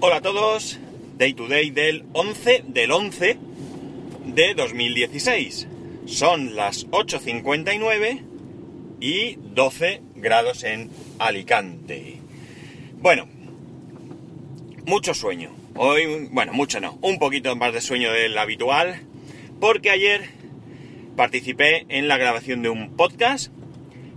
Hola a todos, Day to Day del 11 del 11 de 2016. Son las 8.59 y 12 grados en Alicante. Bueno, mucho sueño. Hoy, bueno, mucho no, un poquito más de sueño del habitual, porque ayer participé en la grabación de un podcast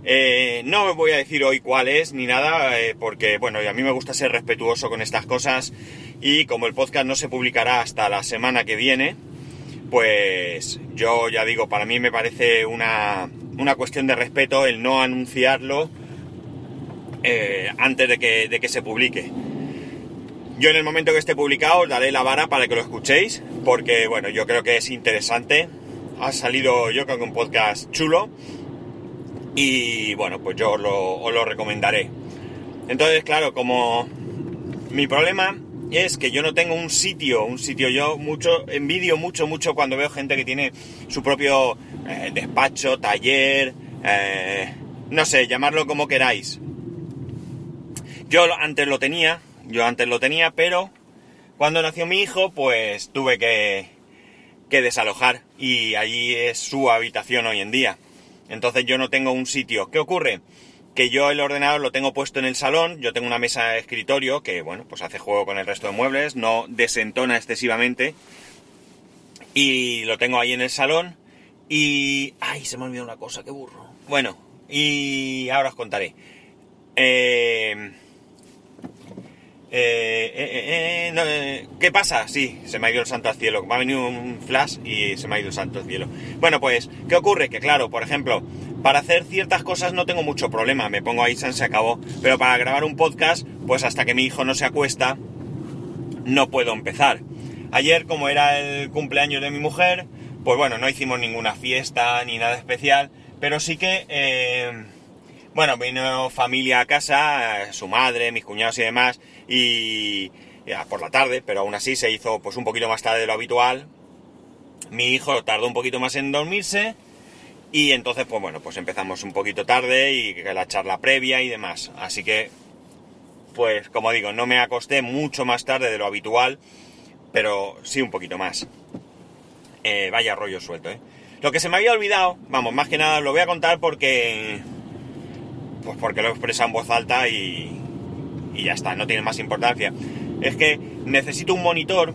eh, no no voy a decir hoy cuál es ni nada, eh, porque bueno, a mí me gusta ser respetuoso con estas cosas y como el podcast no se publicará hasta la semana que viene, pues yo ya digo, para mí me parece una, una cuestión de respeto el no anunciarlo eh, antes de que, de que se publique. Yo en el momento que esté publicado os daré la vara para que lo escuchéis, porque bueno, yo creo que es interesante. Ha salido yo creo que un podcast chulo y bueno, pues yo os lo, recomendaré. Entonces, claro, como mi problema es que yo no tengo un sitio, un sitio, yo mucho, envidio mucho, mucho cuando veo gente que tiene su propio eh, despacho, taller, eh, no sé, llamarlo como queráis. Yo antes lo tenía, yo antes lo tenía, pero cuando nació mi hijo, pues tuve que, que desalojar y allí es su habitación hoy en día. Entonces yo no tengo un sitio. ¿Qué ocurre? Que yo el ordenador lo tengo puesto en el salón, yo tengo una mesa de escritorio que, bueno, pues hace juego con el resto de muebles, no desentona excesivamente. Y lo tengo ahí en el salón. Y... ¡Ay! Se me ha olvidado una cosa, qué burro. Bueno, y ahora os contaré. Eh... Eh, eh, eh, ¿Qué pasa? Sí, se me ha ido el santo al cielo. Me ha venido un flash y se me ha ido el santo al cielo. Bueno, pues, ¿qué ocurre? Que claro, por ejemplo, para hacer ciertas cosas no tengo mucho problema. Me pongo ahí, se acabó. Pero para grabar un podcast, pues hasta que mi hijo no se acuesta, no puedo empezar. Ayer, como era el cumpleaños de mi mujer, pues bueno, no hicimos ninguna fiesta ni nada especial, pero sí que... Bueno, vino familia a casa, su madre, mis cuñados y demás, y ya por la tarde, pero aún así se hizo pues un poquito más tarde de lo habitual. Mi hijo tardó un poquito más en dormirse y entonces pues bueno, pues empezamos un poquito tarde y la charla previa y demás. Así que pues como digo, no me acosté mucho más tarde de lo habitual, pero sí un poquito más. Eh, vaya rollo suelto, ¿eh? Lo que se me había olvidado, vamos, más que nada lo voy a contar porque pues porque lo he expresado en voz alta y, y ya está, no tiene más importancia. Es que necesito un monitor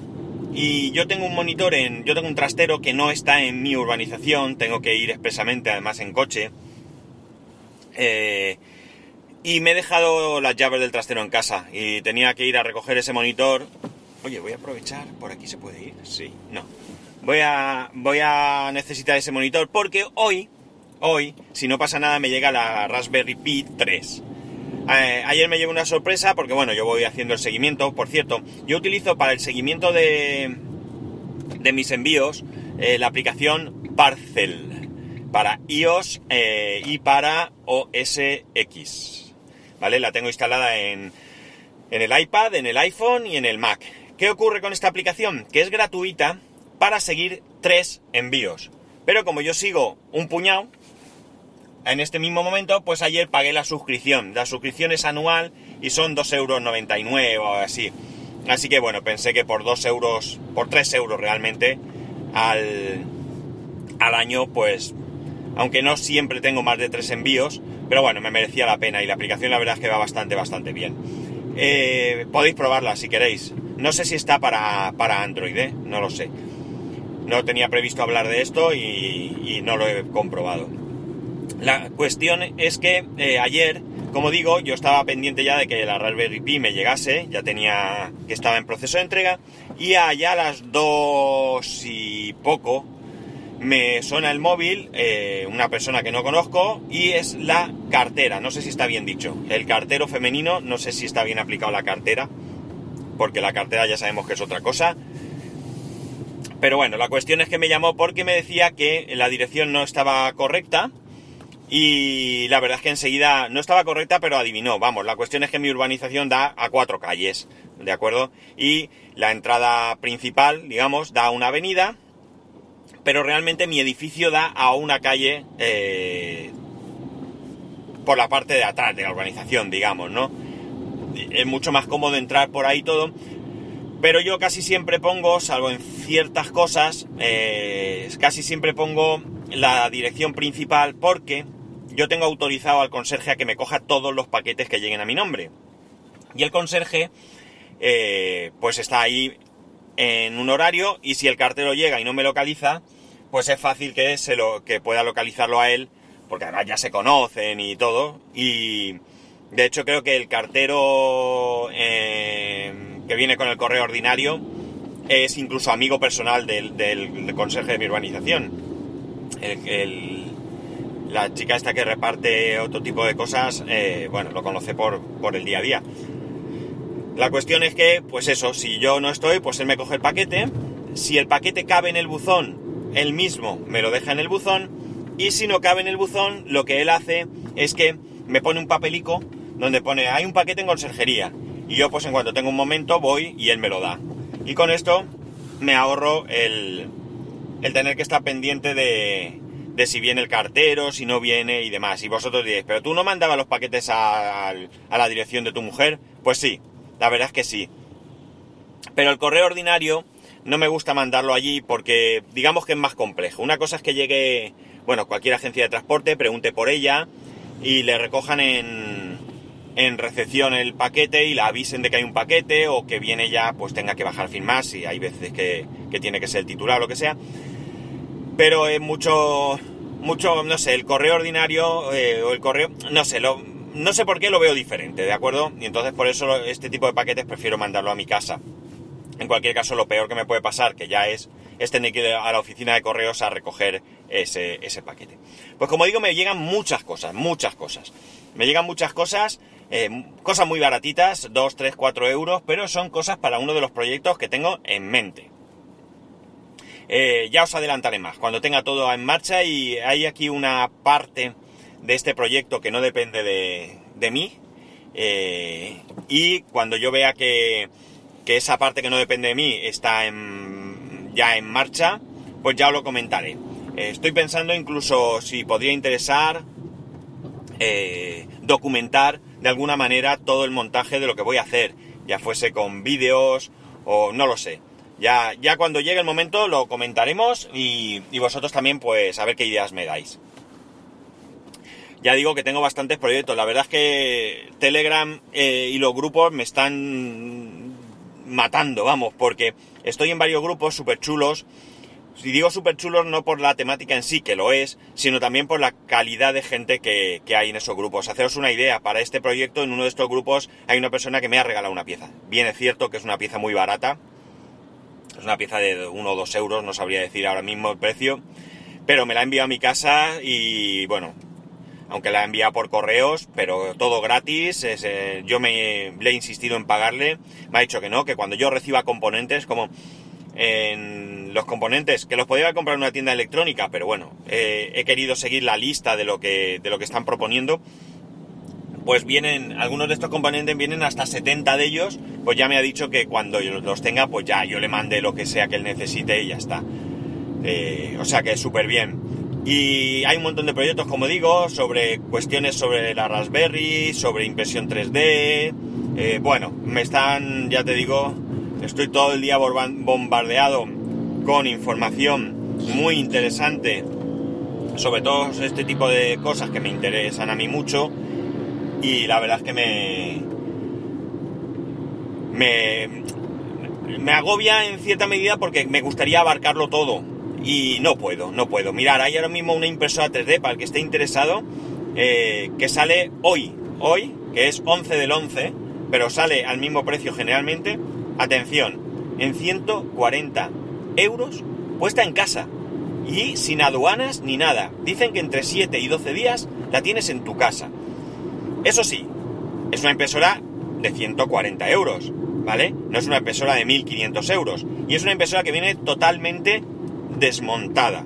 y yo tengo un monitor en. Yo tengo un trastero que no está en mi urbanización, tengo que ir expresamente, además en coche. Eh, y me he dejado las llaves del trastero en casa y tenía que ir a recoger ese monitor. Oye, voy a aprovechar, por aquí se puede ir, sí, no. Voy a, voy a necesitar ese monitor porque hoy hoy, si no pasa nada, me llega la Raspberry Pi 3. Eh, ayer me llegó una sorpresa porque, bueno, yo voy haciendo el seguimiento. Por cierto, yo utilizo para el seguimiento de, de mis envíos eh, la aplicación Parcel para iOS eh, y para OS X. ¿Vale? La tengo instalada en, en el iPad, en el iPhone y en el Mac. ¿Qué ocurre con esta aplicación? Que es gratuita para seguir tres envíos. Pero como yo sigo un puñado, en este mismo momento, pues ayer pagué la suscripción. La suscripción es anual y son 2,99 euros o así. Así que bueno, pensé que por 2 euros, por 3 euros realmente al, al año, pues, aunque no siempre tengo más de 3 envíos, pero bueno, me merecía la pena y la aplicación la verdad es que va bastante, bastante bien. Eh, podéis probarla si queréis. No sé si está para, para Android, ¿eh? no lo sé. No tenía previsto hablar de esto y, y no lo he comprobado. La cuestión es que eh, ayer, como digo, yo estaba pendiente ya de que la Raspberry Pi me llegase, ya tenía que estaba en proceso de entrega, y allá a las dos y poco me suena el móvil, eh, una persona que no conozco, y es la cartera, no sé si está bien dicho, el cartero femenino, no sé si está bien aplicado la cartera, porque la cartera ya sabemos que es otra cosa. Pero bueno, la cuestión es que me llamó porque me decía que la dirección no estaba correcta, y la verdad es que enseguida no estaba correcta, pero adivinó. Vamos, la cuestión es que mi urbanización da a cuatro calles, ¿de acuerdo? Y la entrada principal, digamos, da a una avenida, pero realmente mi edificio da a una calle eh, por la parte de atrás de la urbanización, digamos, ¿no? Es mucho más cómodo entrar por ahí todo. Pero yo casi siempre pongo, salvo en ciertas cosas, eh, casi siempre pongo la dirección principal porque yo tengo autorizado al conserje a que me coja todos los paquetes que lleguen a mi nombre. Y el conserje, eh, pues está ahí en un horario y si el cartero llega y no me localiza, pues es fácil que, se lo, que pueda localizarlo a él, porque además ya se conocen y todo. Y de hecho creo que el cartero eh, que viene con el correo ordinario es incluso amigo personal del, del, conserje de mi urbanización. La chica esta que reparte otro tipo de cosas, eh, bueno, lo conoce por, por el día a día. La cuestión es que, pues eso, si yo no estoy, pues él me coge el paquete. Si el paquete cabe en el buzón, él mismo me lo deja en el buzón. Y si no cabe en el buzón, lo que él hace es que me pone un papelico donde pone hay un paquete en conserjería. Y yo pues en cuanto tengo un momento voy y él me lo da. Y con esto me ahorro el, el tener que estar pendiente de, de si viene el cartero, si no viene y demás. Y vosotros diréis, pero tú no mandabas los paquetes a, a la dirección de tu mujer. Pues sí, la verdad es que sí. Pero el correo ordinario no me gusta mandarlo allí porque digamos que es más complejo. Una cosa es que llegue, bueno, cualquier agencia de transporte, pregunte por ella y le recojan en, en recepción el paquete y la avisen de que hay un paquete o que viene ya, pues tenga que bajar a firmar si hay veces que, que tiene que ser el titular o lo que sea. Pero es mucho, mucho, no sé, el correo ordinario eh, o el correo, no sé, lo, no sé por qué lo veo diferente, ¿de acuerdo? Y entonces por eso este tipo de paquetes prefiero mandarlo a mi casa. En cualquier caso, lo peor que me puede pasar, que ya es, es tener que ir a la oficina de correos a recoger ese, ese paquete. Pues como digo, me llegan muchas cosas, muchas cosas. Me llegan muchas cosas, eh, cosas muy baratitas, 2, 3, 4 euros, pero son cosas para uno de los proyectos que tengo en mente. Eh, ya os adelantaré más, cuando tenga todo en marcha y hay aquí una parte de este proyecto que no depende de, mí. Eh, y cuando yo vea que, esa parte que no depende de mí está ya en marcha, pues ya os lo comentaré. Eh, estoy pensando incluso si podría interesar documentar de alguna manera todo el montaje de lo que voy a hacer, ya fuese con vídeos o no lo sé. Ya, ya cuando llegue el momento lo comentaremos y, y vosotros también pues a ver qué ideas me dais ya digo que tengo bastantes proyectos. La verdad es que Telegram eh, y los grupos me están matando, vamos, porque estoy en varios grupos súper chulos. Si digo súper chulos no por la temática en sí, que lo es, sino también por la calidad de gente que, hay en esos grupos. Haceros una idea, para este proyecto en uno de estos grupos hay una persona que me ha regalado una pieza. Bien es cierto que es una pieza muy barata, es una pieza de uno o dos euros, no sabría decir ahora mismo el precio, pero me la ha enviado a mi casa y bueno, aunque la ha enviado por correos, pero todo gratis. Eh, yo me le he insistido en pagarle, me ha dicho que no, que cuando yo reciba componentes, como en los componentes, que los podía comprar en una tienda electrónica, pero bueno, eh, he querido seguir la lista de lo que, de lo que están proponiendo. Pues vienen, algunos de estos componentes vienen hasta 70 de ellos, pues ya me ha dicho que cuando los tenga, pues ya yo le mande lo que sea que él necesite y ya está. Eh, o sea que súper bien. Y hay un montón de proyectos, como digo, sobre cuestiones sobre la Raspberry, sobre impresión 3D. Eh, bueno, me están, ya te digo, estoy todo el día bombardeado con información muy interesante sobre todo este tipo de cosas que me interesan a mí mucho. Y la verdad es que me. me. me agobia en cierta medida porque me gustaría abarcarlo todo y no puedo, no puedo. Mirar, hay ahora mismo una impresora 3D para el que esté interesado eh, que sale hoy, hoy, que es 11 del 11, pero sale al mismo precio generalmente. Atención, en 140 euros puesta en casa y sin aduanas ni nada. Dicen que entre 7 y 12 días la tienes en tu casa. Eso sí, es una impresora de 140 euros, ¿vale? No es una impresora de 1500 euros. Y es una impresora que viene totalmente desmontada.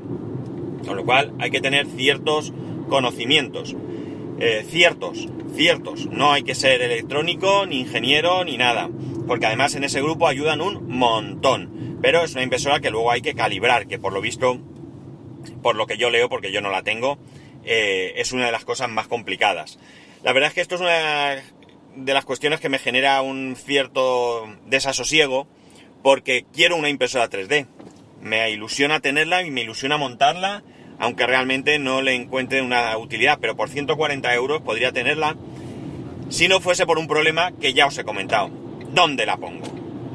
Con lo cual hay que tener ciertos conocimientos. Eh, ciertos, ciertos. No hay que ser electrónico, ni ingeniero, ni nada. Porque además en ese grupo ayudan un montón. Pero es una impresora que luego hay que calibrar, que por lo visto, por lo que yo leo, porque yo no la tengo, eh, es una de las cosas más complicadas. La verdad es que esto es una de las cuestiones que me genera un cierto desasosiego, porque quiero una impresora 3D. Me ilusiona tenerla y me ilusiona montarla, aunque realmente no le encuentre una utilidad, pero por 140 euros podría tenerla si no fuese por un problema que ya os he comentado. ¿Dónde la pongo?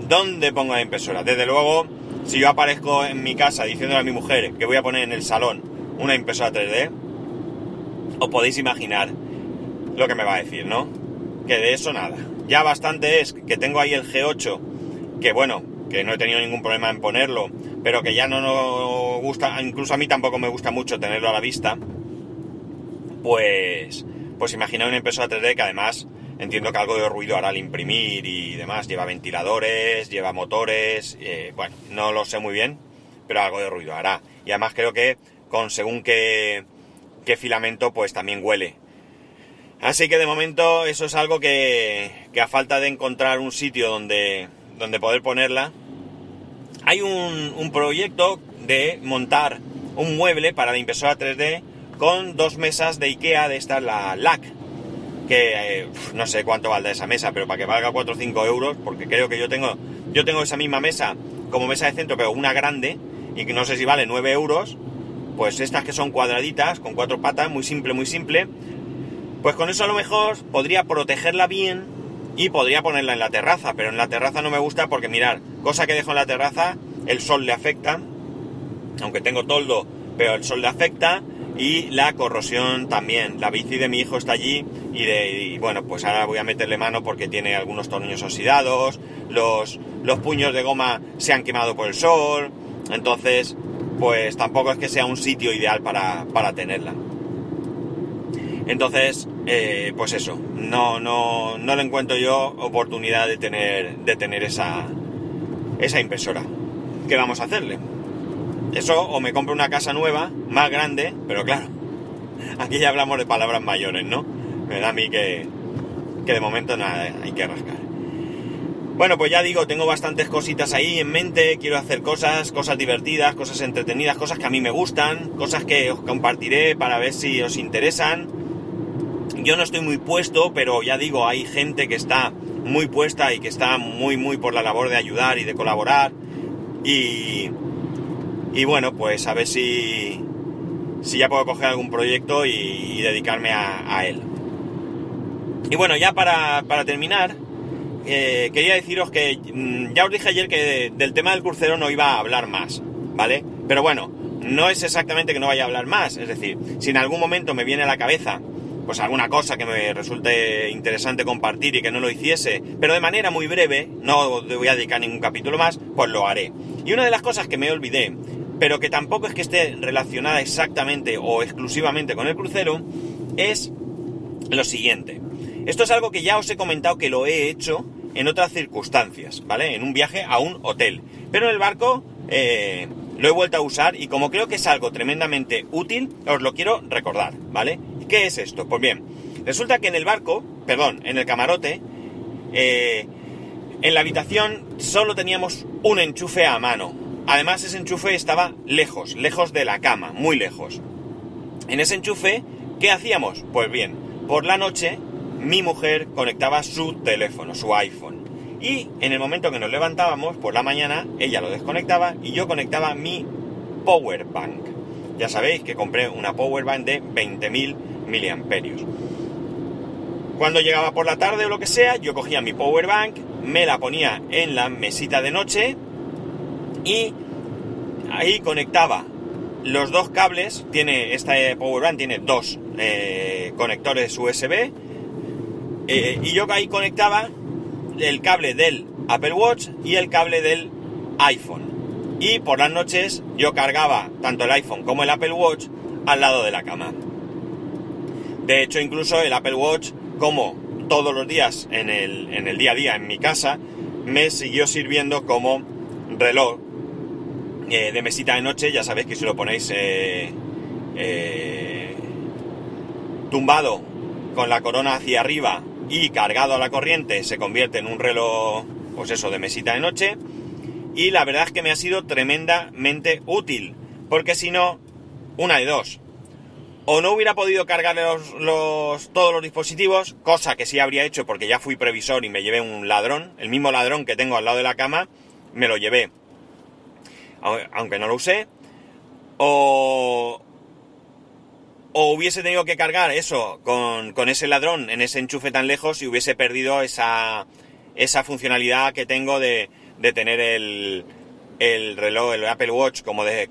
¿Dónde pongo la impresora? Desde luego, si yo aparezco en mi casa diciéndole a mi mujer que voy a poner en el salón una impresora 3D, os podéis imaginar lo que me va a decir, ¿no? Que de eso nada. Ya bastante es que tengo ahí el G8, que bueno, que no he tenido ningún problema en ponerlo, pero que ya no nos gusta, incluso a mí tampoco me gusta mucho tenerlo a la vista, pues, pues imagina una impresora 3D que además entiendo que algo de ruido hará al imprimir y demás, lleva ventiladores, lleva motores, eh, bueno, no lo sé muy bien, pero algo de ruido hará. Y además creo que con según qué, qué filamento, pues también huele. Así que de momento eso es algo que, a falta de encontrar un sitio donde, donde poder ponerla, hay un, un, proyecto de montar un mueble para la impresora 3D con dos mesas de Ikea de esta, la LAC, que eh, no sé cuánto valdrá esa mesa, pero para que valga 4 o 5 euros, porque creo que yo tengo, yo tengo esa misma mesa como mesa de centro, pero una grande, y que no sé si vale 9 euros, pues estas que son cuadraditas, con cuatro patas, muy simple, muy simple, pues con eso a lo mejor podría protegerla bien y podría ponerla en la terraza, pero en la terraza no me gusta porque mirar, cosa que dejo en la terraza, el sol le afecta, aunque tengo toldo, pero el sol le afecta y la corrosión también. La bici de mi hijo está allí y, de, y bueno, pues ahora voy a meterle mano porque tiene algunos tornillos oxidados, los, los puños de goma se han quemado por el sol, entonces pues tampoco es que sea un sitio ideal para, para tenerla. Entonces, eh, pues eso, no, no, no le encuentro yo oportunidad de tener, de tener esa, esa impresora. ¿Qué vamos a hacerle? Eso o me compro una casa nueva, más grande, pero claro, aquí ya hablamos de palabras mayores, ¿no? Me da a mí que, que de momento nada, hay que rascar. Bueno, pues ya digo, tengo bastantes cositas ahí en mente, quiero hacer cosas, cosas divertidas, cosas entretenidas, cosas que a mí me gustan, cosas que os compartiré para ver si os interesan. Yo no estoy muy puesto, pero ya digo, hay gente que está muy puesta y que está muy, muy por la labor de ayudar y de colaborar. Y, y bueno, pues a ver si, si ya puedo coger algún proyecto y, dedicarme a, a, él. Y bueno, ya para, para terminar, eh, quería deciros que mmm, ya os dije ayer que de, del tema del crucero no iba a hablar más, ¿vale? Pero bueno, no es exactamente que no vaya a hablar más, es decir, si en algún momento me viene a la cabeza pues alguna cosa que me resulte interesante compartir y que no lo hiciese, pero de manera muy breve, no voy a dedicar ningún capítulo más, pues lo haré. Y una de las cosas que me olvidé, pero que tampoco es que esté relacionada exactamente o exclusivamente con el crucero, es lo siguiente. Esto es algo que ya os he comentado que lo he hecho en otras circunstancias, ¿vale? En un viaje a un hotel. Pero en el barco eh, lo he vuelto a usar y como creo que es algo tremendamente útil, os lo quiero recordar, ¿vale? ¿Qué es esto? Pues bien, resulta que en el barco, perdón, en el camarote, eh, en la habitación solo teníamos un enchufe a mano. Además ese enchufe estaba lejos, lejos de la cama, muy lejos. En ese enchufe, ¿qué hacíamos? Pues bien, por la noche mi mujer conectaba su teléfono, su iPhone. Y en el momento que nos levantábamos, por la mañana, ella lo desconectaba y yo conectaba mi power bank. Ya sabéis que compré una power bank de 20.000 miliamperios. Cuando llegaba por la tarde o lo que sea, yo cogía mi power bank, me la ponía en la mesita de noche y ahí conectaba los dos cables. Tiene esta power bank tiene dos eh, conectores USB eh, y yo ahí conectaba el cable del Apple Watch y el cable del iPhone. Y por las noches yo cargaba tanto el iPhone como el Apple Watch al lado de la cama. De hecho, incluso el Apple Watch, como todos los días en el, en el día a día en mi casa, me siguió sirviendo como reloj eh, de mesita de noche. Ya sabéis que si lo ponéis eh, tumbado con la corona hacia arriba y cargado a la corriente se convierte en un reloj, pues eso, de mesita de noche. Y la verdad es que me ha sido tremendamente útil, porque si no, una de dos. O no hubiera podido cargar los, los, todos los dispositivos, cosa que sí habría hecho porque ya fui previsor y me llevé un ladrón, el mismo ladrón que tengo al lado de la cama, me lo llevé, aunque no lo usé, o, o hubiese tenido que cargar eso con, con, ese ladrón en ese enchufe tan lejos y hubiese perdido esa, funcionalidad que tengo de, tener el, el reloj, el Apple Watch como, de,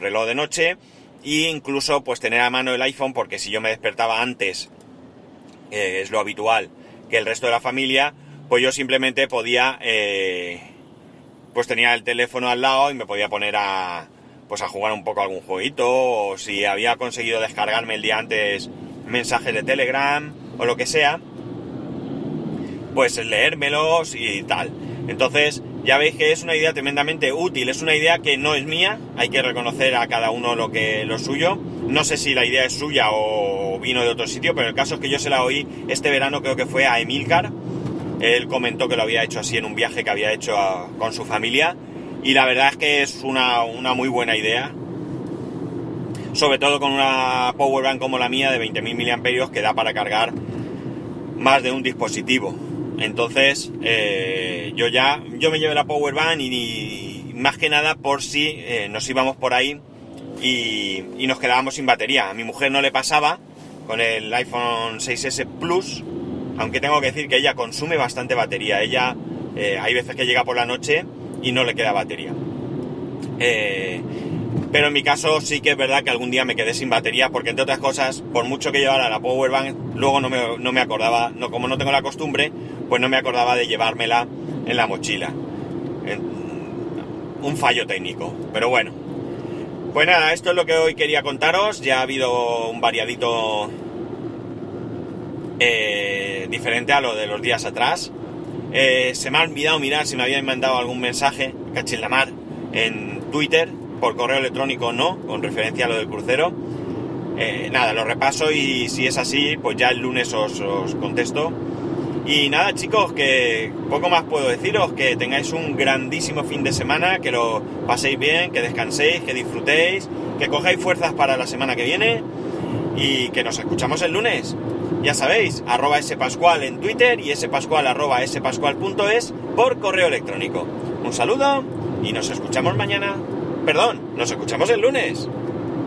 reloj de noche e incluso pues tener a mano el iPhone porque si yo me despertaba antes, es lo habitual, que el resto de la familia, pues yo simplemente podía, eh, pues tenía el teléfono al lado y me podía poner a, pues a jugar un poco algún jueguito o si había conseguido descargarme el día antes mensajes de Telegram o lo que sea, pues leérmelos y tal. Entonces, ya veis que es una idea tremendamente útil, es una idea que no es mía, hay que reconocer a cada uno lo que lo suyo. No sé si la idea es suya o vino de otro sitio, pero el caso es que yo se la oí este verano, creo que fue a Emilcar. Él comentó que lo había hecho así en un viaje que había hecho con su familia y la verdad es que es una, una muy buena idea. Sobre todo con una power bank como la mía de 20.000 mAh que da para cargar más de un dispositivo. Entonces, eh, yo ya, yo me llevé la power bank y, más que nada por si eh, nos íbamos por ahí y, nos quedábamos sin batería. A mi mujer no le pasaba con el iPhone 6S Plus, aunque tengo que decir que ella consume bastante batería. Ella, eh, hay veces que llega por la noche y no le queda batería. pero en mi caso sí que es verdad que algún día me quedé sin batería porque entre otras cosas, por mucho que llevara la power bank, luego no me, no me acordaba, no, como no tengo la costumbre, pues no me acordaba de llevármela en la mochila. Un fallo técnico, pero bueno. Pues nada, esto es lo que hoy quería contaros. Ya ha habido un variadito eh, diferente a lo de los días atrás. Eh, se me ha olvidado mirar si me habían mandado algún mensaje, la mar, en Twitter, por correo electrónico no, con referencia a lo del crucero. Eh, nada, lo repaso y si es así, pues ya el lunes os, os contesto y nada chicos, que poco más puedo deciros, que tengáis un grandísimo fin de semana, que lo paséis bien, que descanséis, que disfrutéis, que cojáis fuerzas para la semana que viene y que nos escuchamos el lunes. Ya sabéis, arroba spascual en Twitter y spascual arroba spascual.es por correo electrónico. Un saludo y nos escuchamos mañana. Perdón, nos escuchamos el lunes.